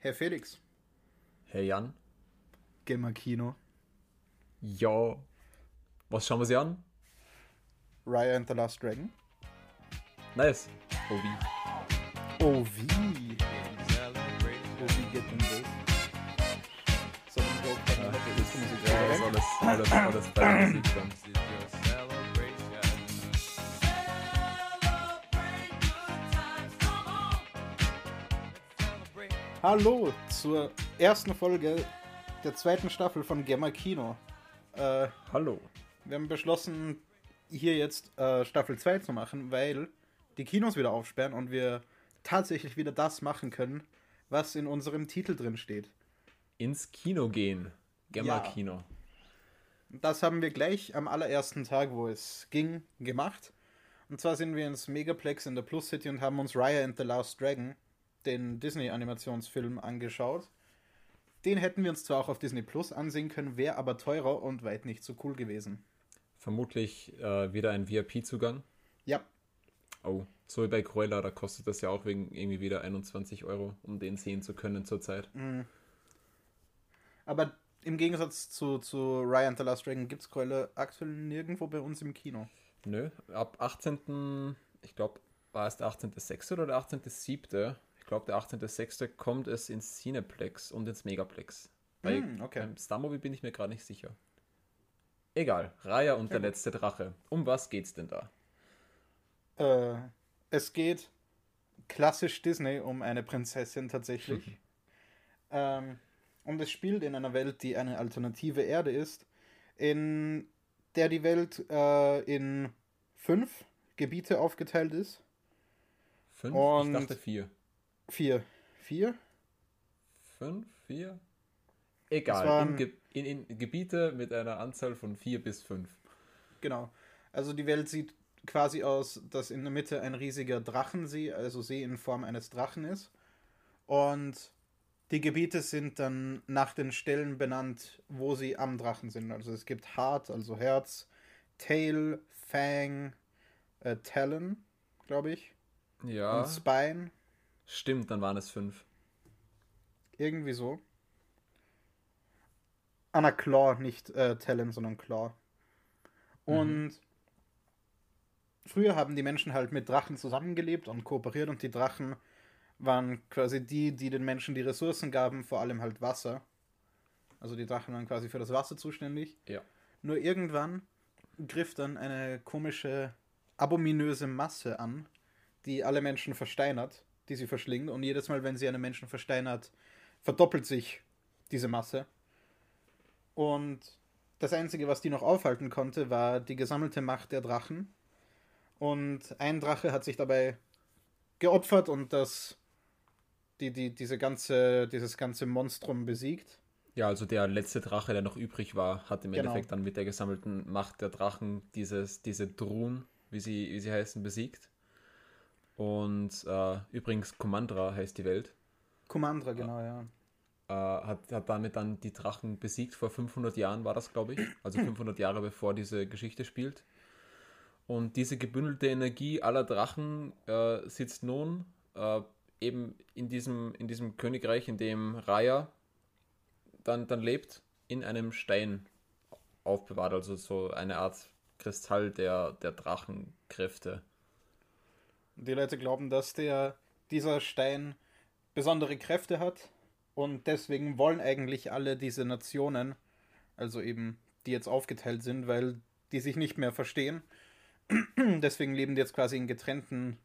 Herr Felix. Herr Jan. Gamer Kino. Ja. Was schauen wir sie an? Raya and the Last Dragon. Nice. Oh wie. Oh wie. Oh wie geht denn das? So, kennen, Ja, was das ist das alles, alles, alles bei der Musik dann. Hallo zur ersten Folge der zweiten Staffel von Gamer Kino. Äh, Hallo. wir haben beschlossen, hier jetzt äh, Staffel 2 zu machen, weil die Kinos wieder aufsperren und wir tatsächlich wieder das machen können, was in unserem Titel drin steht. Ins Kino gehen. Gemma-Kino. Das haben wir gleich am allerersten Tag, wo es ging, gemacht. Und zwar sind wir ins Megaplex in der Plus City und haben uns Raya and the Last Dragon, den Disney-Animationsfilm, angeschaut. Den hätten wir uns zwar auch auf Disney Plus ansehen können, wäre aber teurer und weit nicht so cool gewesen. Vermutlich äh, wieder ein VIP-Zugang. Ja, Oh, so wie bei Cruella, da kostet das ja auch wegen irgendwie wieder 21 Euro, um den sehen zu können zurzeit. aber im Gegensatz zu, zu Raya and the Last Dragon gibt es Keule aktuell nirgendwo bei uns im Kino. Nö, ab 18. Ich glaube, war es der 18.06. oder der 18.07.? Ich glaube, der 18.06. kommt es ins Cineplex und ins Megaplex. Bei, Hm, okay. Beim Starmovie bin ich mir gerade nicht sicher. Egal, Raya und der letzte Drache. Um was geht's denn da? Äh, es geht klassisch Disney um eine Prinzessin tatsächlich. ähm, und es spielt in einer Welt, die eine alternative Erde ist, in der die Welt äh, in fünf Gebiete aufgeteilt ist. Fünf? Und- ich dachte vier. Vier. Vier? Fünf? Vier? Egal, waren- in, Ge in, in Gebiete mit einer Anzahl von vier bis fünf. Genau. Also die Welt sieht quasi aus, dass in der Mitte ein riesiger Drachensee, also See in Form eines Drachen ist. Und die Gebiete sind dann nach den Stellen benannt, wo sie am Drachen sind. Also es gibt Heart, also Herz, Tail, Fang, äh, Talon, glaube ich, Ja, und Spine, stimmt, dann waren es fünf. irgendwie so. Anna Claw, nicht äh, Talon, sondern Claw. Und früher haben die Menschen halt mit Drachen zusammengelebt und kooperiert und die Drachen waren quasi die, die den Menschen die Ressourcen gaben, vor allem halt Wasser. Also die Drachen waren quasi für das Wasser zuständig. Ja. Nur irgendwann griff dann eine komische, abominöse Masse an, die alle Menschen versteinert, die sie verschlingt. Und jedes Mal, wenn sie einen Menschen versteinert, verdoppelt sich diese Masse. Und das Einzige, was die noch aufhalten konnte, war die gesammelte Macht der Drachen. Und ein Drache hat sich dabei geopfert und das, die, die, diese ganze, dieses ganze Monstrum besiegt. Ja, also der letzte Drache, der noch übrig war, hat im Genau. Endeffekt dann mit der gesammelten Macht der Drachen dieses, diese Drun, wie sie, wie sie heißen, besiegt. Und äh, übrigens, Commandra heißt die Welt, Commandra, genau, ja. äh, hat, hat damit dann die Drachen besiegt. Vor 500 Jahren war das, glaube ich. Also 500 Jahre bevor diese Geschichte spielt. Und diese gebündelte Energie aller Drachen äh, sitzt nun äh, eben in diesem, in diesem Königreich, in dem Raya dann, dann lebt, in einem Stein aufbewahrt. Also so eine Art Kristall der, der Drachenkräfte. Die Leute glauben, dass der, dieser Stein besondere Kräfte hat und deswegen wollen eigentlich alle diese Nationen, also eben die jetzt aufgeteilt sind, weil die sich nicht mehr verstehen. deswegen leben die jetzt quasi in getrennten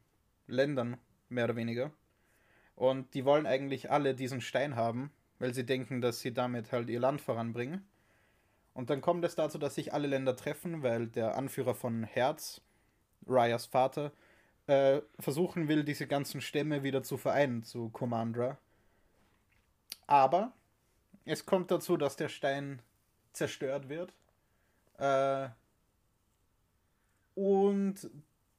Ländern, mehr oder weniger. Und die wollen eigentlich alle diesen Stein haben, weil sie denken, dass sie damit halt ihr Land voranbringen. Und dann kommt es dazu, dass sich alle Länder treffen, weil der Anführer von Herz, Ryas Vater, äh, versuchen will, diese ganzen Stämme wieder zu vereinen zu Commandra. Aber es kommt dazu, dass der Stein zerstört wird. Äh, und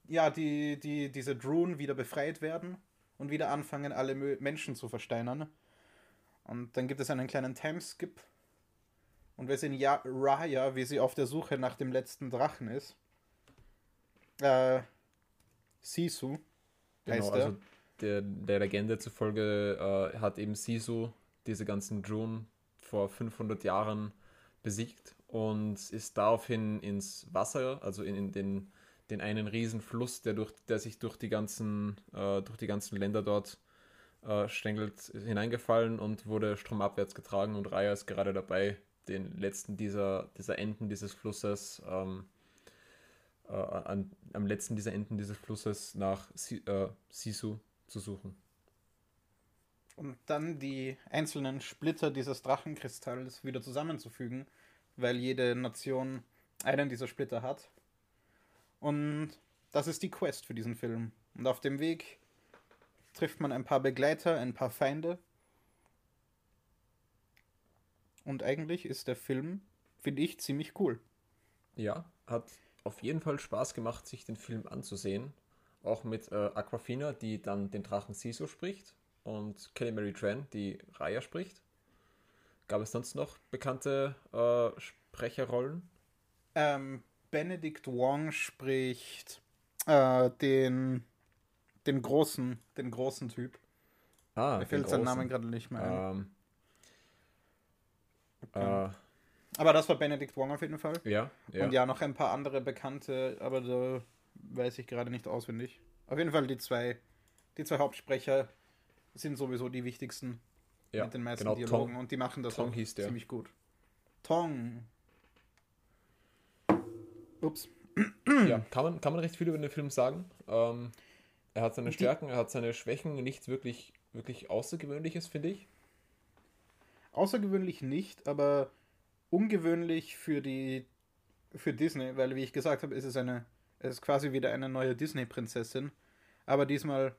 ja, die, die, diese Drun wieder befreit werden und wieder anfangen, alle Menschen zu versteinern. Und dann gibt es einen kleinen Timeskip. Und wir sehen ja Raya, wie sie auf der Suche nach dem letzten Drachen ist. Äh, Sisu heißt Genau, er. also der, der Legende zufolge äh, hat eben Sisu diese ganzen Drun vor 500 Jahren besiegt und ist daraufhin ins Wasser, also in, in den, den einen riesen Fluss, der, durch, der sich durch die ganzen, äh, durch die ganzen Länder dort äh, stängelt, hineingefallen und wurde stromabwärts getragen und Raya ist gerade dabei, den letzten dieser, dieser Enden dieses Flusses ähm, äh, an, am letzten dieser Enden dieses Flusses nach si, äh, Sisu zu suchen. Und dann die einzelnen Splitter dieses Drachenkristalls wieder zusammenzufügen, weil jede Nation einen dieser Splitter hat. Und das ist die Quest für diesen Film. Und auf dem Weg trifft man ein paar Begleiter, ein paar Feinde. Und eigentlich ist der Film, finde ich, ziemlich cool. Ja, hat auf jeden Fall Spaß gemacht, sich den Film anzusehen. Auch mit äh, Aquafina, die dann den Drachen Sisu spricht und Kelly Mary Tran, die Raya spricht. Gab es sonst noch bekannte äh, Sprecherrollen? Ähm, Benedict Wong spricht äh, den, den großen, den großen Typ. Ah, Mir fällt sein Name gerade nicht mehr ein. Ähm, Okay. äh, Aber das war Benedict Wong auf jeden Fall. ja, ja. Und ja, noch ein paar andere bekannte, aber da weiß ich gerade nicht auswendig. Auf jeden Fall die zwei, die zwei Hauptsprecher sind sowieso die wichtigsten ja, mit den meisten genau, Dialogen Tom, und die machen das Tong auch hieß der. ziemlich gut. Tong. Ups. Ja, kann man, kann man recht viel über den Film sagen. Ähm, er hat seine Die- Stärken, er hat seine Schwächen, nichts wirklich, wirklich Außergewöhnliches, finde ich. Außergewöhnlich nicht, aber ungewöhnlich für die für Disney, weil wie ich gesagt habe, ist es eine es ist quasi wieder eine neue Disney-Prinzessin, aber diesmal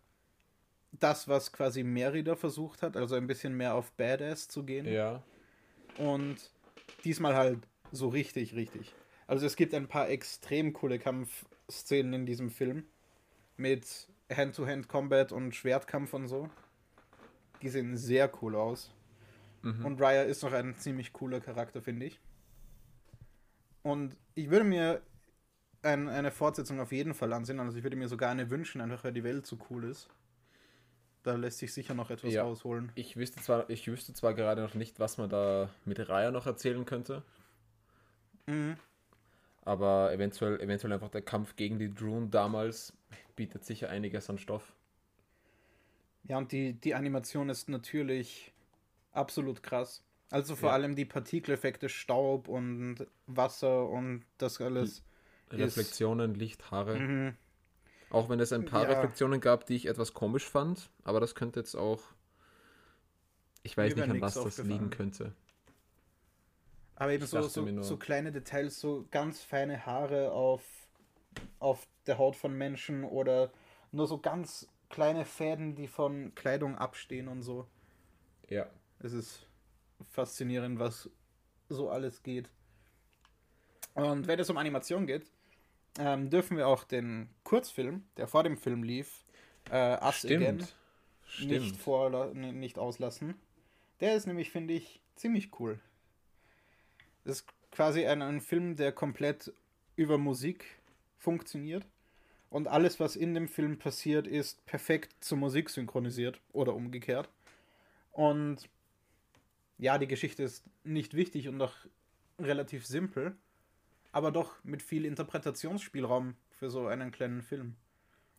das, was quasi Merida versucht hat, also ein bisschen mehr auf Badass zu gehen. Ja, Und diesmal halt so richtig, richtig. Also es gibt ein paar extrem coole Kampfszenen in diesem Film. Mit Hand-to-Hand-Combat und Schwertkampf und so. Die sehen sehr cool aus. Mhm. Und Raya ist noch ein ziemlich cooler Charakter, finde ich. Und ich würde mir ein, eine Fortsetzung auf jeden Fall ansehen. Also ich würde mir sogar eine wünschen, einfach weil die Welt so cool ist. Da lässt sich sicher noch etwas Ja. rausholen. ich wüsste zwar, ich wüsste zwar gerade noch nicht, was man da mit Raya noch erzählen könnte, Mhm. aber eventuell, eventuell einfach der Kampf gegen die Drune damals bietet sicher einiges an Stoff. Ja, und die, die Animation ist natürlich absolut krass. Also vor Ja. allem die Partikeleffekte, Staub und Wasser und das alles. Ist- Reflexionen, Licht, Haare. Mhm. Auch wenn es ein paar Ja. Reflexionen gab, die ich etwas komisch fand, aber das könnte jetzt auch. Ich weiß wär nicht, an was das liegen könnte. Aber eben so, so, so kleine Details, so ganz feine Haare auf, auf der Haut von Menschen oder nur so ganz kleine Fäden, die von Kleidung abstehen und so. Ja. Es ist faszinierend, was so alles geht. Und wenn es um Animation geht, ähm, dürfen wir auch den Kurzfilm, der vor dem Film lief, äh, Us Again, Stimmt. Stimmt. nicht, vor, nicht auslassen. Der ist nämlich, finde ich, ziemlich cool. Das ist quasi ein, ein Film, der komplett über Musik funktioniert. Und alles, was in dem Film passiert, ist perfekt zur Musik synchronisiert oder umgekehrt. Und ja, die Geschichte ist nicht wichtig und doch relativ simpel, aber doch mit viel Interpretationsspielraum für so einen kleinen Film.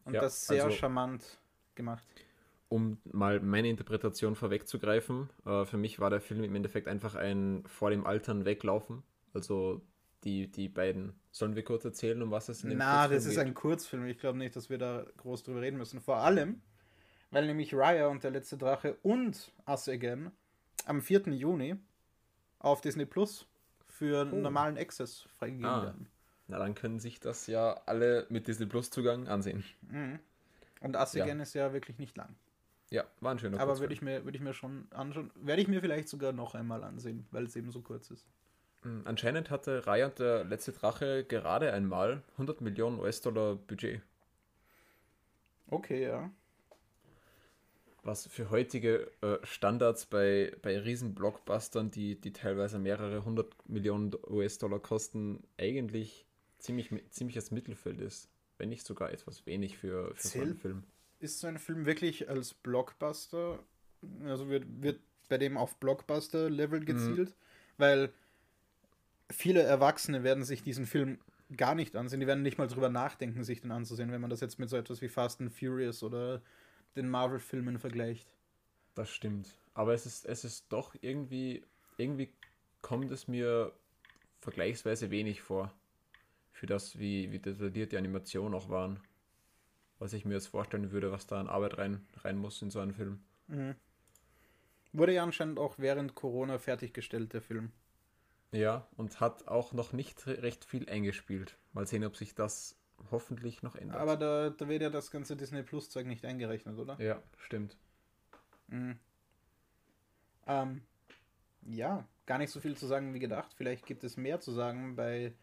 Und Ja, das sehr also- charmant gemacht. um mal meine Interpretation vorwegzugreifen, äh, für mich war der Film im Endeffekt einfach ein vor dem Altern weglaufen. Also die, die beiden. Sollen wir kurz erzählen, um was es in dem Na, Kurzfilm das ist geht? ein Kurzfilm. Ich glaube nicht, dass wir da groß drüber reden müssen. Vor allem, weil nämlich Raya und der letzte Drache und Us Again am 4. Juni auf Disney Plus für Oh. normalen Access freigegeben Ah. werden. Na, dann können sich das ja alle mit Disney Plus Zugang ansehen. Mhm. Und Us Ja. Ist ja wirklich nicht lang. Ja, war ein schöner Aber würde ich, mir, würde ich mir schon anschauen. Werde ich mir vielleicht sogar noch einmal ansehen, weil es eben so kurz ist. Mm, Anscheinend hatte Raya und der letzte Drache gerade einmal 100 Millionen US-Dollar Budget. Okay, ja. Was für heutige äh, Standards bei, bei riesen Blockbustern, die, die teilweise mehrere hundert Millionen US-Dollar kosten, eigentlich ziemlich, ziemliches Mittelfeld ist. Wenn nicht sogar etwas wenig für, für so einen Film. ist so ein Film wirklich als Blockbuster, also wird, wird bei dem auf Blockbuster-Level gezielt, mhm. weil viele Erwachsene werden sich diesen Film gar nicht ansehen. Die werden nicht mal drüber nachdenken, sich den anzusehen, wenn man das jetzt mit so etwas wie Fast and Furious oder den Marvel-Filmen vergleicht. Das stimmt. Aber es ist, es ist doch irgendwie, irgendwie kommt es mir vergleichsweise wenig vor. Für das, wie, wie detailliert die Animationen auch waren. Was ich mir jetzt vorstellen würde, was da an Arbeit rein, rein muss in so einen Film. Mhm. Wurde ja anscheinend auch während Corona fertiggestellt, der Film. Ja, und hat auch noch nicht recht viel eingespielt. Mal sehen, ob sich das hoffentlich noch ändert. Aber da, da wird ja das ganze Disney Plus Zeug nicht eingerechnet, oder? Ja, stimmt. Mhm. Ähm, ja, gar nicht so viel zu sagen wie gedacht. Vielleicht gibt es mehr zu sagen bei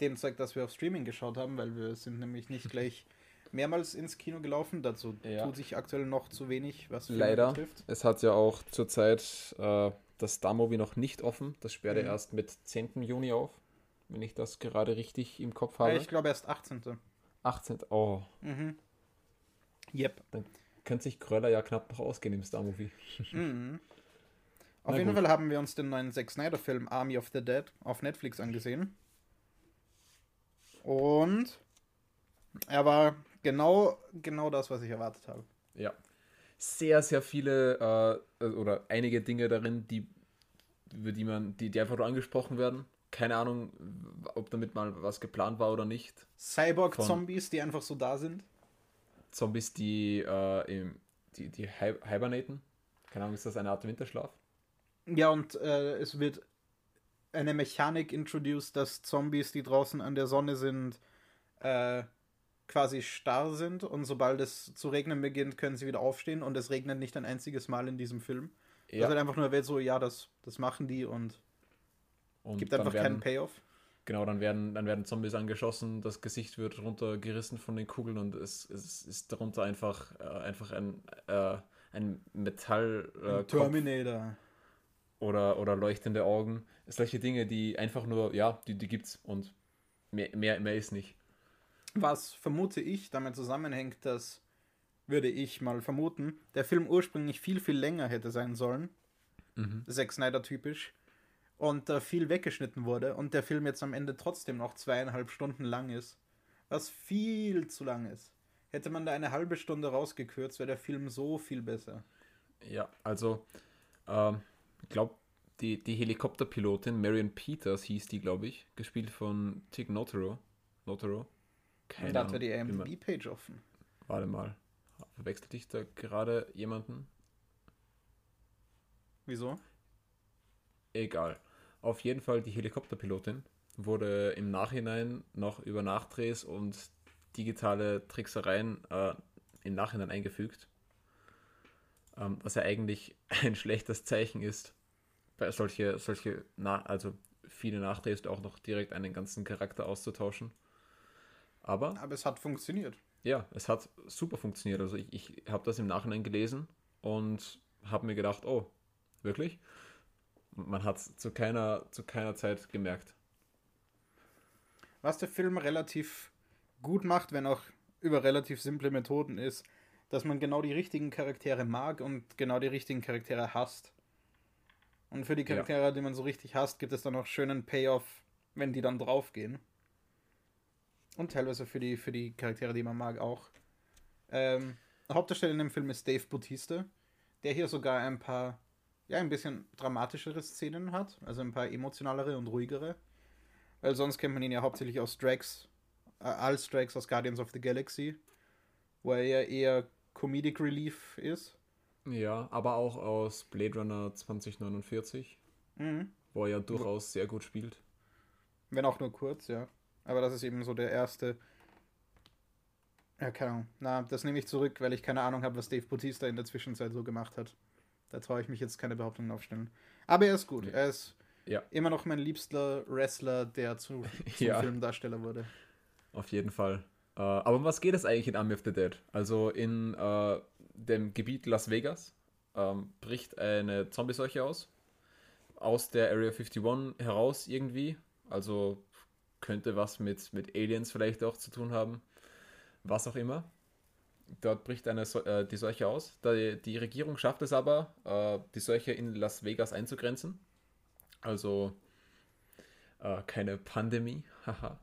dem Zeug, das wir auf Streaming geschaut haben, weil wir sind nämlich nicht gleich mehrmals ins Kino gelaufen. Dazu ja. tut sich aktuell noch zu wenig, was Filme Leider. betrifft. Es hat ja auch zurzeit äh, das Star-Movie noch nicht offen. Das sperrt mhm. erst mit 10. Juni auf, wenn ich das gerade richtig im Kopf habe. ich glaube erst 18. 18. Oh. Mhm. Yep. Dann könnte sich Kröller ja knapp noch ausgehen im Star-Movie. Mhm. Auf Na jeden gut. Fall haben wir uns den neuen Zack Snyder-Film Army of the Dead auf Netflix angesehen. Und er war genau, genau das, was ich erwartet habe. Ja. Sehr, sehr viele äh, oder einige Dinge darin, die, über die man, die, die einfach nur angesprochen werden. Keine Ahnung, ob damit mal was geplant war oder nicht. Cyborg-Zombies, die einfach so da sind. Zombies, die, äh, im, die, die hibernaten. Keine Ahnung, ist das eine Art Winterschlaf? Ja, und äh, es wird eine Mechanik introduced, dass Zombies, die draußen an der Sonne sind, äh, quasi starr sind und sobald es zu regnen beginnt, können sie wieder aufstehen und es regnet nicht ein einziges Mal in diesem Film. Ja. Also halt einfach nur wird so, ja, das, das machen die und, und gibt einfach werden, keinen Payoff. Genau, dann werden, dann werden Zombies angeschossen, das Gesicht wird runtergerissen von den Kugeln und es, es ist darunter einfach, äh, einfach ein, äh, ein Metall. Äh, Terminator. Oder, oder leuchtende Augen. Solche Dinge, die einfach nur, ja, die, die gibt's und mehr, mehr, mehr ist nicht. Was vermute ich damit zusammenhängt, dass, würde ich mal vermuten, der Film ursprünglich viel, viel länger hätte sein sollen. Mhm. Zack Snyder typisch. Und da viel weggeschnitten wurde und der Film jetzt am Ende trotzdem noch zweieinhalb Stunden lang ist. Was viel zu lang ist. Hätte man da eine halbe Stunde rausgekürzt, wäre der Film so viel besser. Ja, also, ähm, ich glaube, die, die Helikopterpilotin Marion Peters hieß die, glaube ich, gespielt von Tig Notaro. Notaro. Keine da hat er die IMDb-Page offen. Warte mal. Verwechselt dich da gerade jemanden? Wieso? Egal. Auf jeden Fall die Helikopterpilotin wurde im Nachhinein noch über Nachdrehs und digitale Tricksereien äh, im Nachhinein eingefügt. Ähm, was ja eigentlich ein schlechtes Zeichen ist, bei solche, solche, na, also viele Nachdrehs auch noch direkt einen ganzen Charakter auszutauschen. Aber, Aber es hat funktioniert. Ja, es hat super funktioniert. Also ich, ich habe das im Nachhinein gelesen und habe mir gedacht, oh, wirklich? Man hat es zu keiner, zu keiner Zeit gemerkt. Was der Film relativ gut macht, wenn auch über relativ simple Methoden ist, dass man genau die richtigen Charaktere mag und genau die richtigen Charaktere hasst. Und für die Charaktere, ja. die man so richtig hasst, gibt es dann auch schönen Payoff, wenn die dann draufgehen. Und teilweise für die, für die Charaktere, die man mag, auch. Ähm, Hauptdarsteller in dem Film ist Dave Bautista, der hier sogar ein paar, ja, ein bisschen dramatischere Szenen hat, also ein paar emotionalere und ruhigere. Weil sonst kennt man ihn ja hauptsächlich aus Drax, äh, als Drax aus Guardians of the Galaxy, wo er ja eher Comedic Relief ist. Ja, aber auch aus Blade Runner 2049, mhm. wo er ja durchaus sehr gut spielt. Wenn auch nur kurz, ja. Aber das ist eben so der erste. Ja, keine Ahnung. Na, das nehme ich zurück, weil ich keine Ahnung habe, was Dave Bautista in der Zwischenzeit so gemacht hat. Da traue ich mich jetzt keine Behauptungen aufstellen. Aber er ist gut. Er ist ja. immer noch mein liebster Wrestler, der zu, zum ja. Filmdarsteller wurde. Auf jeden Fall. Uh, aber um was geht es eigentlich in Army of the Dead? Also in uh, dem Gebiet Las Vegas ähm, bricht eine Zombie-Seuche aus. Aus der Area 51 heraus irgendwie. Also könnte was mit, mit Aliens vielleicht auch zu tun haben. Was auch immer. Dort bricht eine, äh, die Seuche aus. Die, die Regierung schafft es aber, äh, die Seuche in Las Vegas einzugrenzen. Also äh, keine Pandemie. Haha.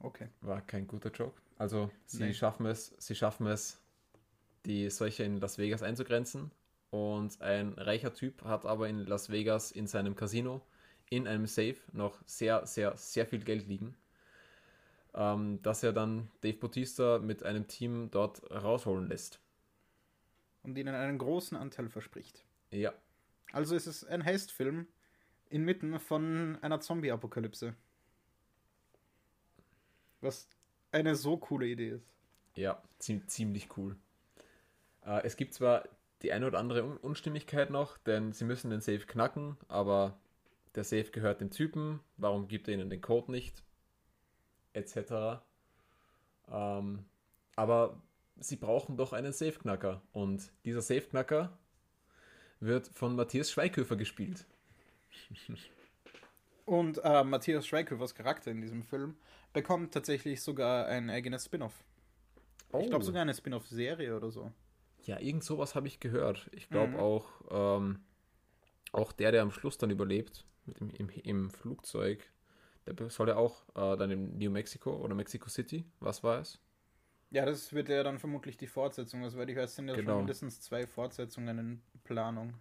Okay. War kein guter Joke. Also sie Nee. schaffen es, sie schaffen es, die Seuche in Las Vegas einzugrenzen. Und ein reicher Typ hat aber in Las Vegas in seinem Casino in einem Safe noch sehr, sehr, sehr viel Geld liegen. Ähm, das er dann Dave Bautista mit einem Team dort rausholen lässt. Und ihnen einen großen Anteil verspricht. Ja, Also ist es ein Heistfilm inmitten von einer Zombie-Apokalypse. Was eine so coole Idee ist. Ja, zie ziemlich cool. Äh, es gibt zwar die eine oder andere Un Unstimmigkeit noch, denn sie müssen den Safe knacken, aber der Safe gehört dem Typen, warum gibt er ihnen den Code nicht? Etc. Ähm, aber sie brauchen doch einen Safe-Knacker und dieser Safe-Knacker wird von Matthias Schweighöfer gespielt. Und äh, Matthias Schweighöfers Charakter in diesem Film bekommt tatsächlich sogar ein eigenes Spin-off. Ich glaube sogar eine Spin-off-Serie oder so. Ja, irgend sowas habe ich gehört. Ich glaube Mhm. auch, ähm, auch der, der am Schluss dann überlebt, mit dem, im, im Flugzeug, der soll ja auch äh, dann in New Mexico oder Mexico City, was war es? Ja, das wird ja dann vermutlich die Fortsetzung. Also, weil ich weiß, sind ja Genau. schon mindestens zwei Fortsetzungen in Planung.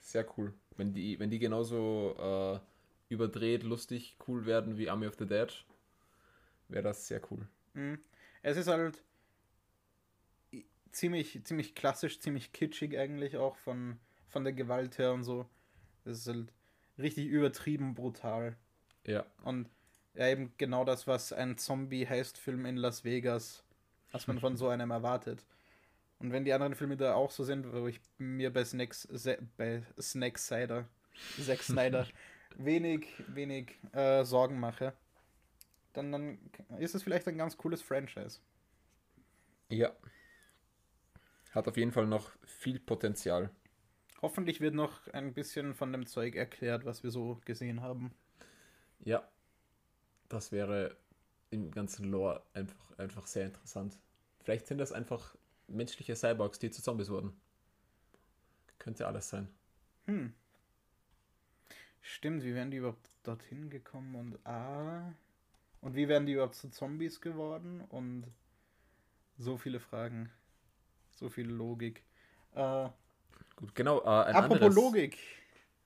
Sehr cool. Wenn die, wenn die genauso äh, überdreht, lustig, cool werden wie Army of the Dead, wäre das sehr cool. Mhm. Es ist halt ziemlich, ziemlich klassisch, ziemlich kitschig eigentlich auch von, von der Gewalt her und so. Es ist halt richtig übertrieben brutal. Ja, Und ja, eben genau das, was ein Zombie-Heist-Film in Las Vegas, was man von so einem erwartet. Und wenn die anderen Filme da auch so sind, wo ich mir bei Snacks, bei Snack Cider, Zack Snyder, wenig, wenig äh, Sorgen mache, dann, dann ist es vielleicht ein ganz cooles Franchise. ja. Hat auf jeden Fall noch viel Potenzial. Hoffentlich wird noch ein bisschen von dem Zeug erklärt, was wir so gesehen haben. Ja, das wäre im ganzen Lore einfach, einfach sehr interessant. Vielleicht sind das einfach menschliche Cyborgs, die zu Zombies wurden. Könnte alles sein. Hm. Stimmt, wie wären die überhaupt dorthin gekommen und ah. Und wie wären die überhaupt zu Zombies geworden? Und so viele Fragen. So viel Logik. Äh, Gut, genau. Äh, ein apropos anderes, Logik.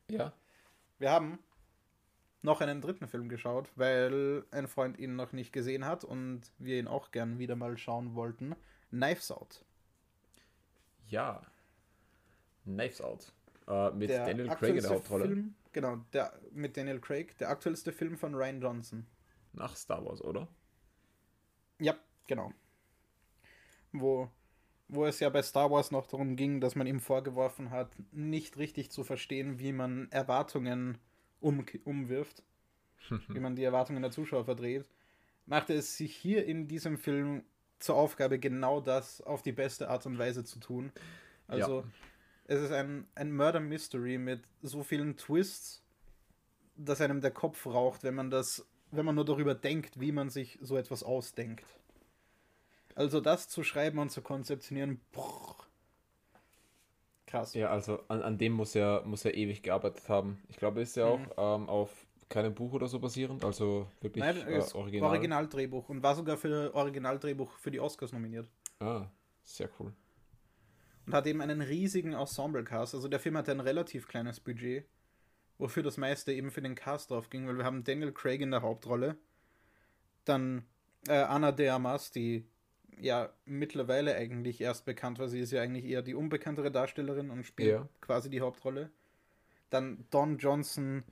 Ja, Wir haben noch einen dritten Film geschaut, weil ein Freund ihn noch nicht gesehen hat und wir ihn auch gern wieder mal schauen wollten. Knives Out. ja. Knives Out. Äh, mit Der Daniel Craig in der Hauptrolle. Film, genau, der mit Daniel Craig, der aktuellste Film von Ryan Johnson. Nach Star Wars, oder? Ja, genau. Wo, wo es ja bei Star Wars noch darum ging, dass man ihm vorgeworfen hat, nicht richtig zu verstehen, wie man Erwartungen um, umwirft, wie man die Erwartungen der Zuschauer verdreht, machte es sich hier in diesem Film zur Aufgabe, genau das auf die beste Art und Weise zu tun. Also, Ja. es ist ein, ein Murder Mystery mit so vielen Twists, dass einem der Kopf raucht, wenn man das, wenn man nur darüber denkt, wie man sich so etwas ausdenkt. Also das zu schreiben und zu konzeptionieren, brrr. Krass. Ja, also an, an dem muss er, muss er ewig gearbeitet haben. Ich glaube, ist ja auch ähm, auf keinem Buch oder so basierend, also wirklich Nein, äh, original. Originaldrehbuch und war sogar für Originaldrehbuch für die Oscars nominiert. Ah, sehr cool. Und hat eben einen riesigen Ensemble-Cast. Also der Film hatte ein relativ kleines Budget, wofür das meiste eben für den Cast drauf ging, weil wir haben Daniel Craig in der Hauptrolle, dann äh, Anna de Armas, die ja mittlerweile eigentlich erst bekannt war. Sie ist ja eigentlich eher die unbekanntere Darstellerin und spielt Ja. quasi die Hauptrolle. Dann Don Johnson,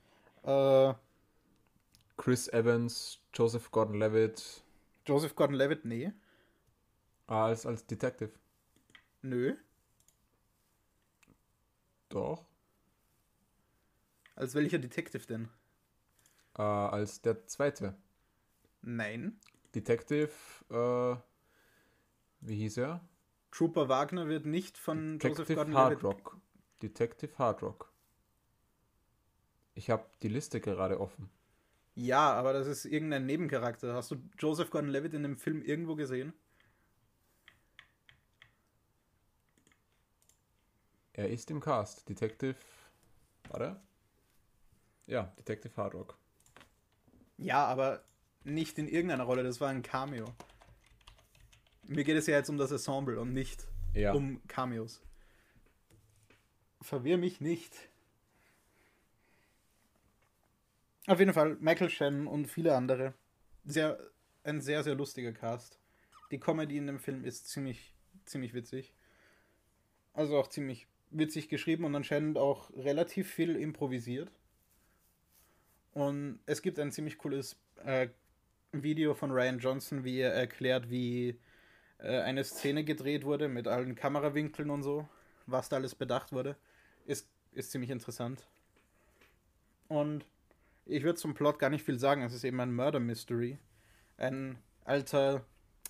äh, Chris Evans, Joseph Gordon-Levitt Joseph Gordon-Levitt, nee, ah, als, als Detective. nö. Doch. Als welcher Detective denn? Äh, als der zweite. Nein. Detective, äh, wie hieß er? Trooper Wagner wird nicht von Detective Joseph Gordon Hard Rock. Detective Hard Rock. Ich habe die Liste gerade offen. Ja, aber das ist irgendein Nebencharakter. Hast du Joseph Gordon-Levitt in dem Film irgendwo gesehen? Er ist im Cast. Detective. Warte. Ja, Detective Hard Rock. Ja, aber nicht in irgendeiner Rolle. Das war ein Cameo. Mir geht es ja jetzt um das Ensemble und nicht Ja. um Cameos. Verwirr mich nicht. Auf jeden Fall Michael Shannon und viele andere. Sehr, ein sehr, sehr lustiger Cast. Die Comedy in dem Film ist ziemlich, ziemlich witzig. Also auch ziemlich witzig geschrieben und anscheinend auch relativ viel improvisiert. Und es gibt ein ziemlich cooles äh, Video von Ryan Johnson, wie er erklärt, wie äh, eine Szene gedreht wurde mit allen Kamerawinkeln und so, was da alles bedacht wurde. Ist, ist ziemlich interessant. Und ich würde zum Plot gar nicht viel sagen. Es ist eben ein Murder Mystery. Ein alter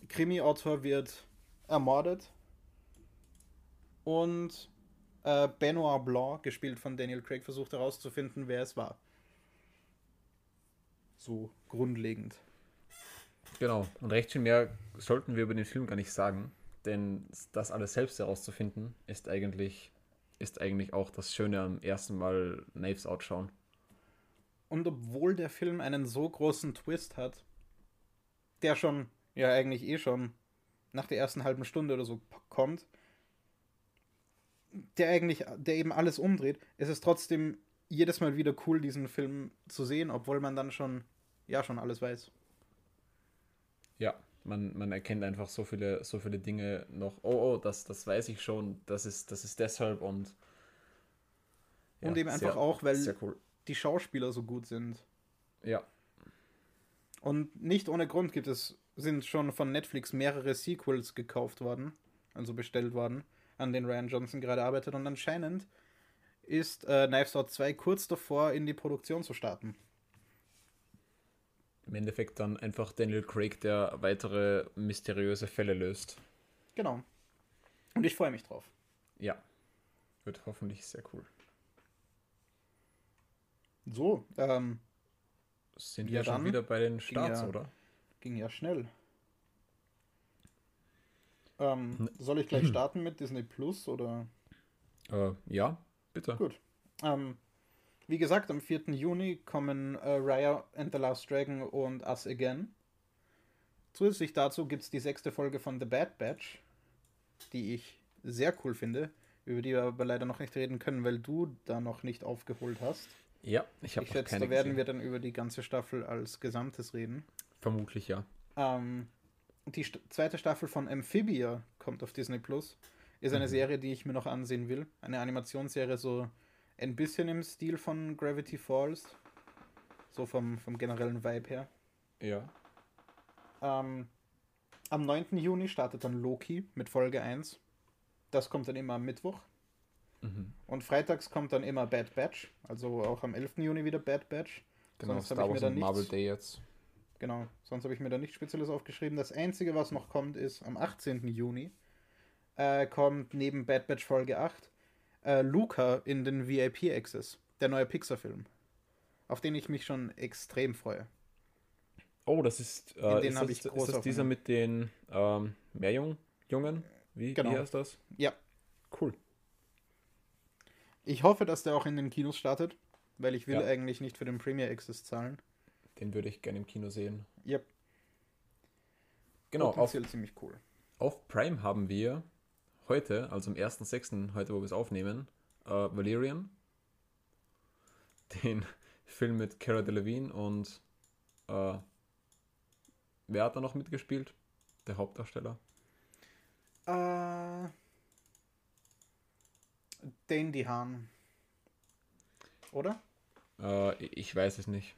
Krimi-Autor wird ermordet. Und äh, Benoit Blanc, gespielt von Daniel Craig, versucht herauszufinden, wer es war. So grundlegend. Genau. Und recht viel mehr sollten wir über den Film gar nicht sagen, denn das alles selbst herauszufinden, ist eigentlich, ist eigentlich auch das Schöne am ersten Mal Knives Out schauen. Und obwohl der Film einen so großen Twist hat, der schon, ja eigentlich eh schon nach der ersten halben Stunde oder so kommt, der eigentlich, der eben alles umdreht, ist es trotzdem jedes Mal wieder cool, diesen Film zu sehen, obwohl man dann schon, ja, schon alles weiß. Ja, man, man erkennt einfach so viele, so viele Dinge noch. Oh, oh, das, das weiß ich schon, das ist, das ist deshalb und. Und eben einfach sehr- auch, weil cool. die Schauspieler so gut sind. Ja, Und nicht ohne Grund gibt es, sind schon von Netflix mehrere Sequels gekauft worden, also bestellt worden, an denen Ryan Johnson gerade arbeitet. Und anscheinend ist äh, Knives Out 2 kurz davor, in die Produktion zu starten. Im Endeffekt dann einfach Daniel Craig, der weitere mysteriöse Fälle löst. Genau. Und ich freue mich drauf. Ja, wird hoffentlich sehr cool. So, ähm, Sind Ja, wir schon wieder bei den Starts, ja- oder? ging ja schnell. Ähm, Ne- soll ich gleich starten mit Disney Plus oder? Äh, ja, bitte. Gut. Ähm, wie gesagt, am 4. Juni kommen äh, Raya and the Last Dragon und Us Again. Zusätzlich dazu gibt es die sechste Folge von The Bad Batch, die ich sehr cool finde, über die wir aber leider noch nicht reden können, weil du da noch nicht aufgeholt hast. Ja, ich habe Ich schätze, da werden gesehen. wir dann über die ganze Staffel als Gesamtes reden. Vermutlich ja. Ähm, die st zweite Staffel von Amphibia kommt auf Disney Plus. Ist eine Mhm. Serie, die ich mir noch ansehen will. Eine Animationsserie, so ein bisschen im Stil von Gravity Falls. So vom, vom generellen Vibe her. Ja. Ähm, am 9. Juni startet dann Loki mit Folge 1. Das kommt dann immer am Mittwoch. Mhm. Und freitags kommt dann immer Bad Batch. Also auch am 11. Juni wieder Bad Batch. Genau, Sonst Star ich mir Wars und Marvel nichts- Day jetzt. Genau, sonst habe ich mir da nichts Spezielles aufgeschrieben. Das Einzige, was noch kommt, ist am 18. Juni äh, kommt neben Bad Batch Folge 8 äh, Luca in den VIP Access, der neue Pixar-Film, auf den ich mich schon extrem freue. Oh, das ist, äh, den ist, das, ich ist große das dieser mit den ähm, Meerjungen? Jungen? Wie, Genau. wie heißt das? Ja. Cool. Ich hoffe, dass der auch in den Kinos startet, weil ich will Ja. eigentlich nicht für den Premier Access zahlen. Den würde ich gerne im Kino sehen. Yep, Genau, auf, potenziell ziemlich cool. auf Prime haben wir heute, also am 1.6., heute wo wir es aufnehmen, äh, Valerian. Den Film mit Cara Delevingne und äh, wer hat da noch mitgespielt? Der Hauptdarsteller. Äh, Dane DeHaan. Oder? Äh, ich weiß es nicht.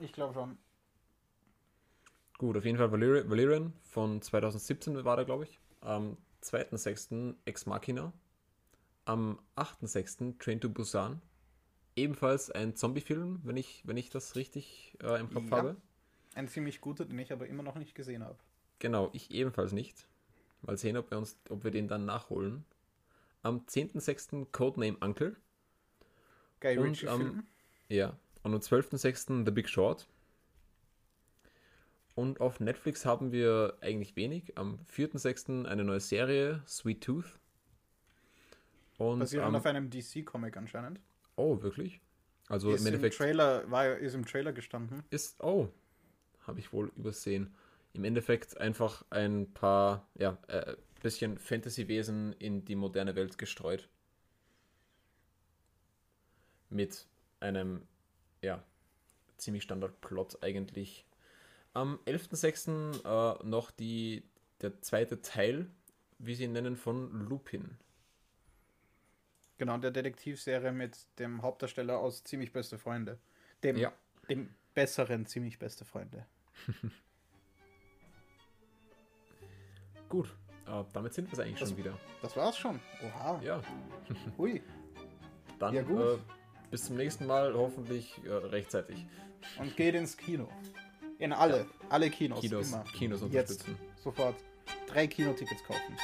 Ich glaube schon. Gut, auf jeden Fall Valer Valerian von 2017 war der, glaube ich. Am 2.6. Ex Machina. Am 8.6. Train to Busan. Ebenfalls ein Zombie-Film, wenn ich, wenn ich das richtig äh, im Kopf Ja. habe. Ein ziemlich guter, den ich aber immer noch nicht gesehen habe. Genau, ich ebenfalls nicht. Mal sehen, ob wir, uns, ob wir den dann nachholen. Am 10.6. Codename Uncle. Guy Ritchie-Film. Ja. Und am 12.6. The Big Short. Und auf Netflix haben wir eigentlich wenig. Am 4.6. eine neue Serie, Sweet Tooth. Und, Basierend ähm, auf einem DC-Comic anscheinend. oh, wirklich? Also ist im Endeffekt im Trailer, war, ist im Trailer gestanden. ist, oh, habe ich wohl übersehen. Im Endeffekt einfach ein paar, ja, äh, bisschen Fantasy-Wesen in die moderne Welt gestreut. Mit einem, ja, ziemlich Standard-Plot eigentlich. Am 11.06. Äh, noch die, der zweite Teil, wie sie ihn nennen, von Lupin. Genau, der Detektivserie mit dem Hauptdarsteller aus Ziemlich beste Freunde. Dem, Ja. dem besseren Ziemlich beste Freunde. Gut, äh, damit sind wir es eigentlich Das- schon wieder. Das war's schon. Oha. Ja, Hui. dann Ja, gut. Äh, bis zum nächsten Mal, hoffentlich äh, rechtzeitig. Und geht ins Kino. In alle. Alle Kinos. Kinos. Kinos Jetzt. unterstützen. Sofort. Drei Kinotickets kaufen.